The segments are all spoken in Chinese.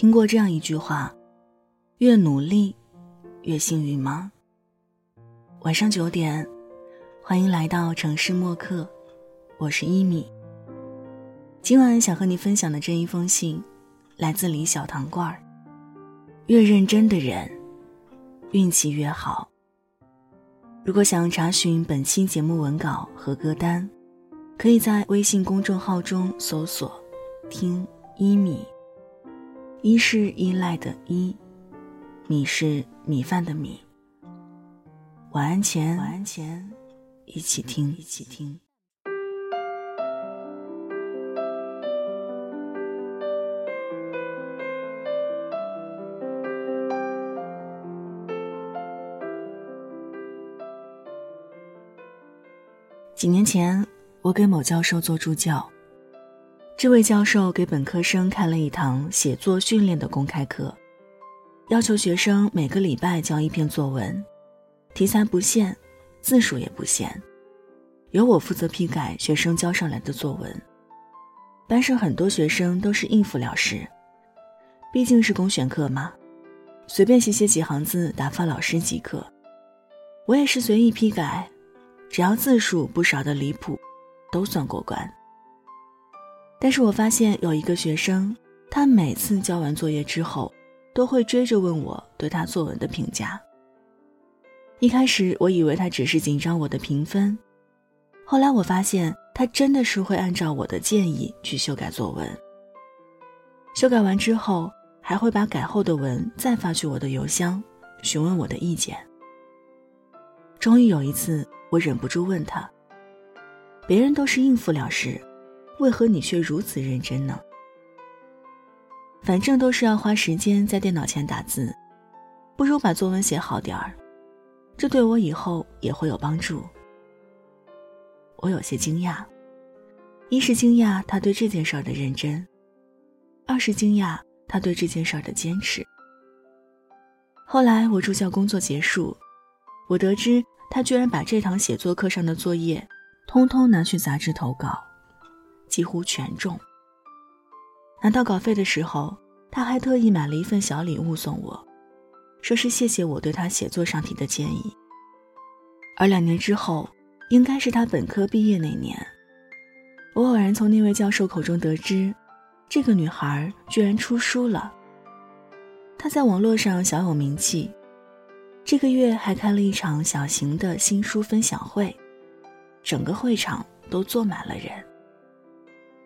听过这样一句话：越努力，越幸运吗？晚上九点，欢迎来到城市默客，我是一米。今晚想和你分享的这一封信，来自李小糖罐儿。越认真的人，运气越好。如果想查询本期节目文稿和歌单，可以在微信公众号中搜索“听一米”。一是依赖的依，米是米饭的米。晚安前，晚安前，一起听，一起听。几年前，我给某教授做助教。这位教授给本科生开了一堂写作训练的公开课，要求学生每个礼拜交一篇作文，题材不限，字数也不限，由我负责批改学生交上来的作文。班上很多学生都是应付了事，毕竟是公选课嘛，随便写写几行字打发老师即可。我也是随意批改，只要字数不少的离谱，都算过关。但是我发现有一个学生，他每次交完作业之后，都会追着问我对他作文的评价。一开始我以为他只是紧张我的评分，后来我发现他真的是会按照我的建议去修改作文。修改完之后，还会把改后的文再发去我的邮箱，询问我的意见。终于有一次，我忍不住问他：“别人都是应付了事。”为何你却如此认真呢？反正都是要花时间在电脑前打字，不如把作文写好点儿，这对我以后也会有帮助。我有些惊讶，一是惊讶他对这件事儿的认真，二是惊讶他对这件事儿的坚持。后来我助教工作结束，我得知他居然把这堂写作课上的作业，通通拿去杂志投稿。几乎全中。拿到稿费的时候，他还特意买了一份小礼物送我，说是谢谢我对他写作上提的建议。而两年之后，应该是他本科毕业那年，我偶然从那位教授口中得知，这个女孩居然出书了。她在网络上小有名气，这个月还开了一场小型的新书分享会，整个会场都坐满了人。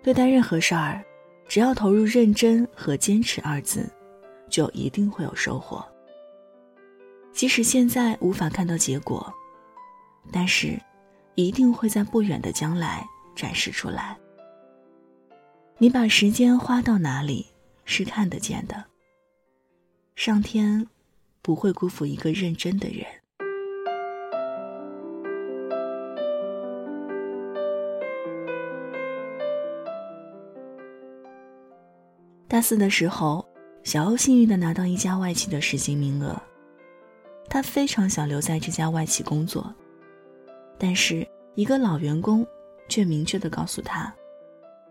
对待任何事儿，只要投入认真和坚持二字，就一定会有收获。即使现在无法看到结果，但是一定会在不远的将来展示出来。你把时间花到哪里，是看得见的。上天不会辜负一个认真的人。大四的时候，小欧幸运的拿到一家外企的实习名额，他非常想留在这家外企工作，但是一个老员工却明确的告诉他，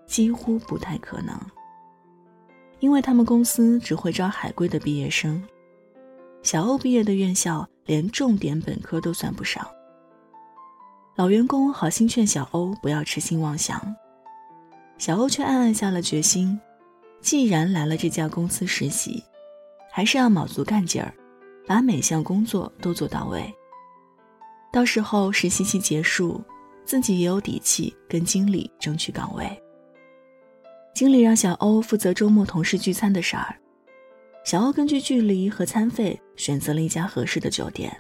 几乎不太可能，因为他们公司只会招海归的毕业生，小欧毕业的院校连重点本科都算不上。老员工好心劝小欧不要痴心妄想，小欧却暗暗下了决心。既然来了这家公司实习，还是要卯足干劲儿，把每项工作都做到位。到时候实习期结束，自己也有底气跟经理争取岗位。经理让小欧负责周末同事聚餐的事儿，小欧根据距离和餐费选择了一家合适的酒店，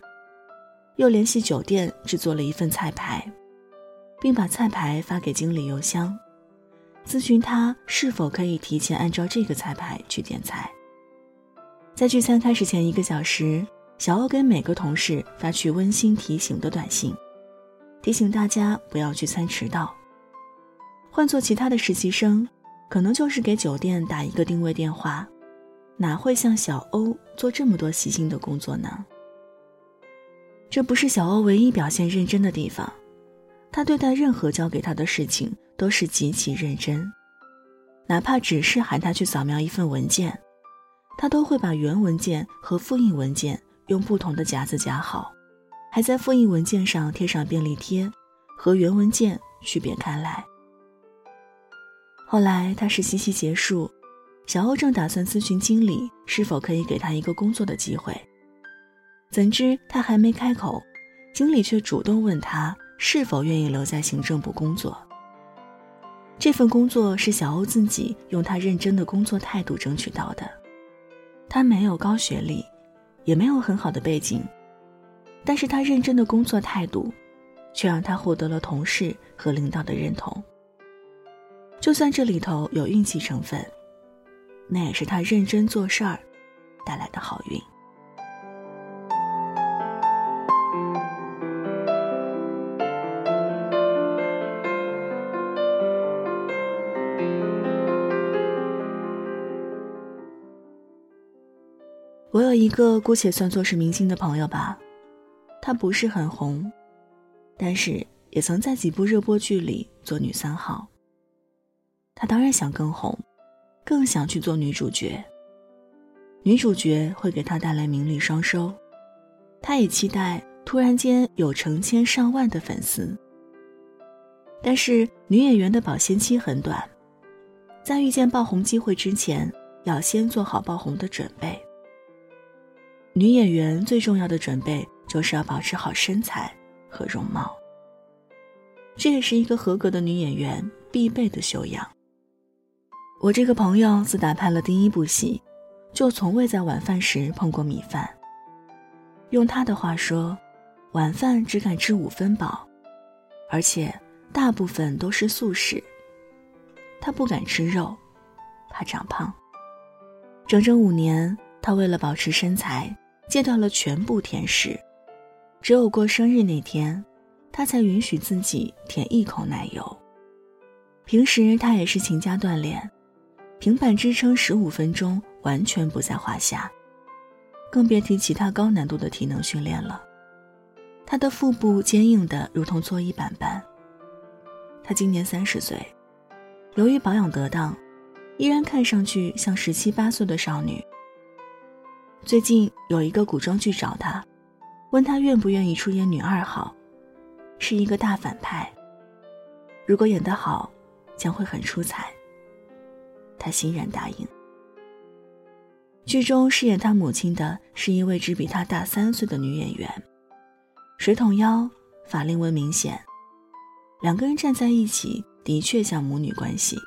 又联系酒店制作了一份菜牌，并把菜牌发给经理邮箱。咨询他是否可以提前按照这个菜牌去点菜。在聚餐开始前一个小时，小欧给每个同事发去温馨提醒的短信，提醒大家不要聚餐迟到。换做其他的实习生，可能就是给酒店打一个定位电话，哪会像小欧做这么多细心的工作呢？这不是小欧唯一表现认真的地方，他对待任何交给他的事情。都是极其认真，哪怕只是喊他去扫描一份文件，他都会把原文件和复印文件用不同的夹子夹好，还在复印文件上贴上便利贴，和原文件区别开来。后来他实习期结束，小欧正打算咨询经理是否可以给他一个工作的机会，怎知他还没开口，经理却主动问他是否愿意留在行政部工作。这份工作是小欧自己用他认真的工作态度争取到的。他没有高学历，也没有很好的背景，但是他认真的工作态度，却让他获得了同事和领导的认同。就算这里头有运气成分，那也是他认真做事儿带来的好运。我有一个姑且算作是明星的朋友吧，她不是很红，但是也曾在几部热播剧里做女三号。她当然想更红，更想去做女主角。女主角会给她带来名利双收，她也期待突然间有成千上万的粉丝。但是女演员的保鲜期很短，在遇见爆红机会之前，要先做好爆红的准备。女演员最重要的准备就是要保持好身材和容貌，这也是一个合格的女演员必备的修养。我这个朋友自打拍了第一部戏，就从未在晚饭时碰过米饭。用他的话说，晚饭只敢吃五分饱，而且大部分都是素食。他不敢吃肉，怕长胖。整整五年，他为了保持身材。戒掉了全部甜食，只有过生日那天，他才允许自己舔一口奶油。平时他也是勤加锻炼，平板支撑十五分钟完全不在话下，更别提其他高难度的体能训练了。他的腹部坚硬的如同搓衣板般。他今年三十岁，由于保养得当，依然看上去像十七八岁的少女。最近有一个古装剧找他，问他愿不愿意出演女二号，是一个大反派。如果演得好，将会很出彩。他欣然答应。剧中饰演他母亲的是一位只比他大三岁的女演员，水桶腰，法令纹明显，两个人站在一起的确像母女关系。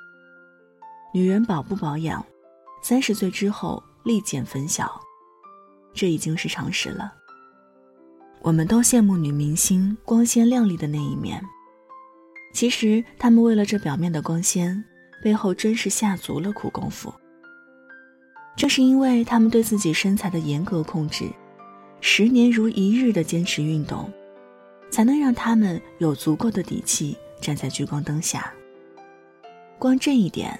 女人保不保养，三十岁之后立见分晓。这已经是常识了。我们都羡慕女明星光鲜亮丽的那一面，其实她们为了这表面的光鲜，背后真是下足了苦功夫。正是因为她们对自己身材的严格控制，十年如一日的坚持运动，才能让她们有足够的底气站在聚光灯下。光这一点，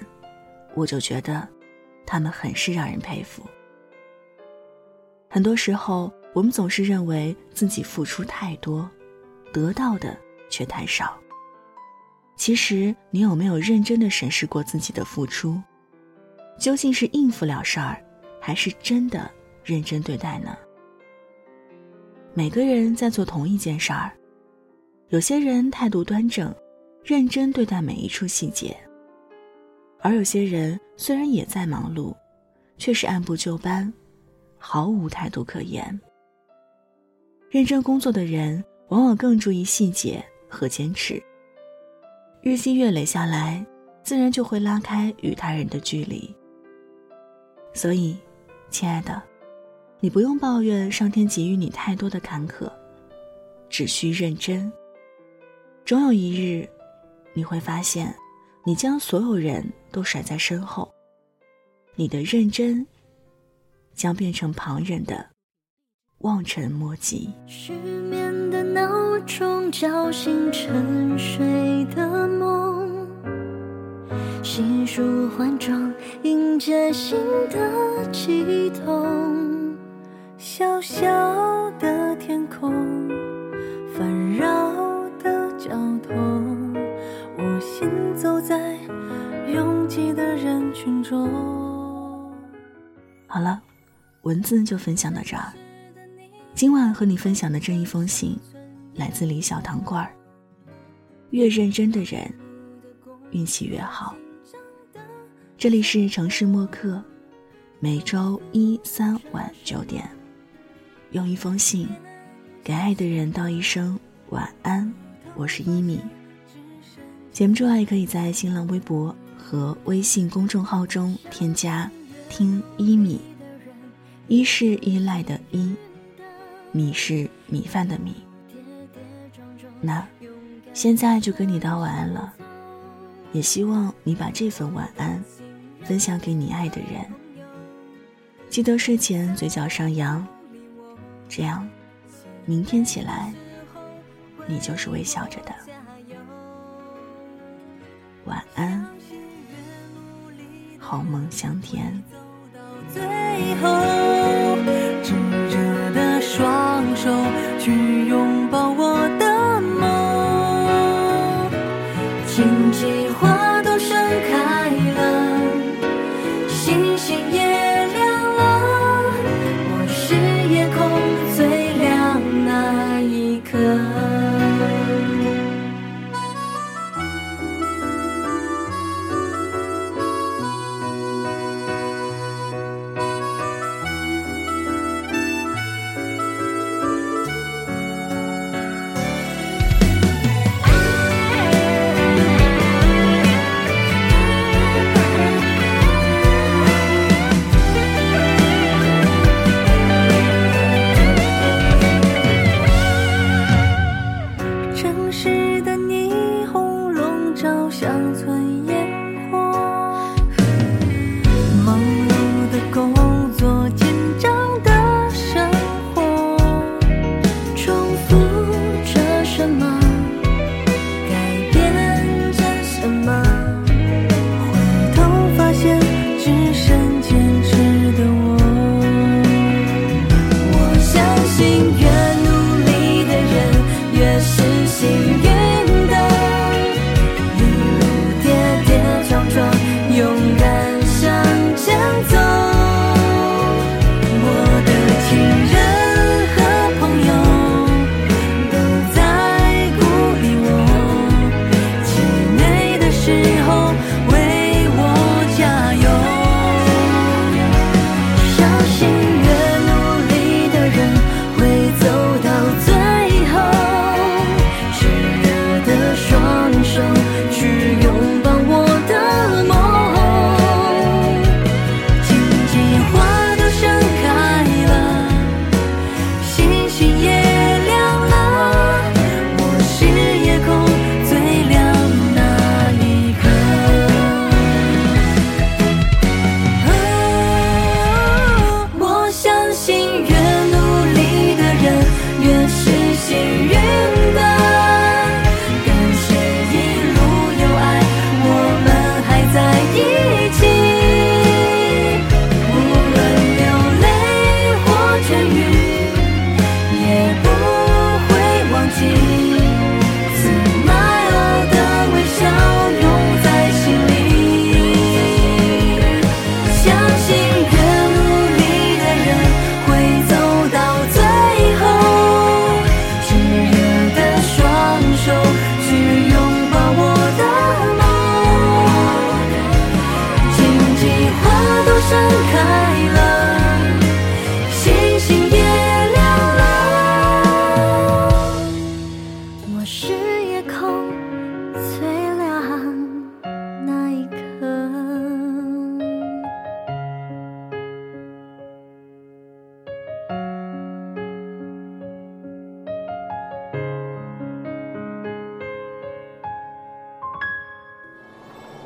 我就觉得，她们很是让人佩服。很多时候，我们总是认为自己付出太多，得到的却太少。其实，你有没有认真的审视过自己的付出？究竟是应付了事儿，还是真的认真对待呢？每个人在做同一件事儿，有些人态度端正，认真对待每一处细节；而有些人虽然也在忙碌，却是按部就班。毫无态度可言。认真工作的人往往更注意细节和坚持。日积月累下来，自然就会拉开与他人的距离。所以，亲爱的，你不用抱怨上天给予你太多的坎坷，只需认真。终有一日，你会发现，你将所有人都甩在身后，你的认真。将变成旁人的望尘莫及。失眠的闹钟叫醒沉睡的梦，细数换装迎接新的悸动。小小的天空，烦扰的交通，我行走在拥挤的人群中。好了，文字就分享到这儿。今晚和你分享的这一封信，来自李小糖罐儿。越认真的人，运气越好。这里是城市默客，每周一、三晚九点，用一封信给爱的人道一声晚安。我是一米。节目之外，可以在新浪微博和微信公众号中添加“听一米”，一是依赖的依，米是米饭的米。那现在就跟你道晚安了，也希望你把这份晚安分享给你爱的人。记得睡前嘴角上扬，这样明天起来你就是微笑着的。晚安，好梦香甜。最后，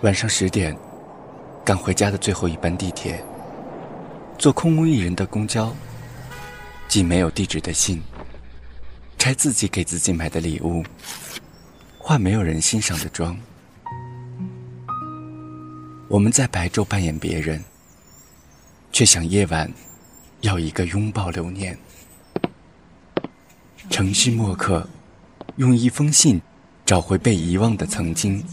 晚上十点，赶回家的最后一班地铁，坐空无一人的公交，寄没有地址的信，拆自己给自己买的礼物，化没有人欣赏的妆。我们在白昼扮演别人，却想夜晚要一个拥抱留念。城市默客，用一封信找回被遗忘的曾经。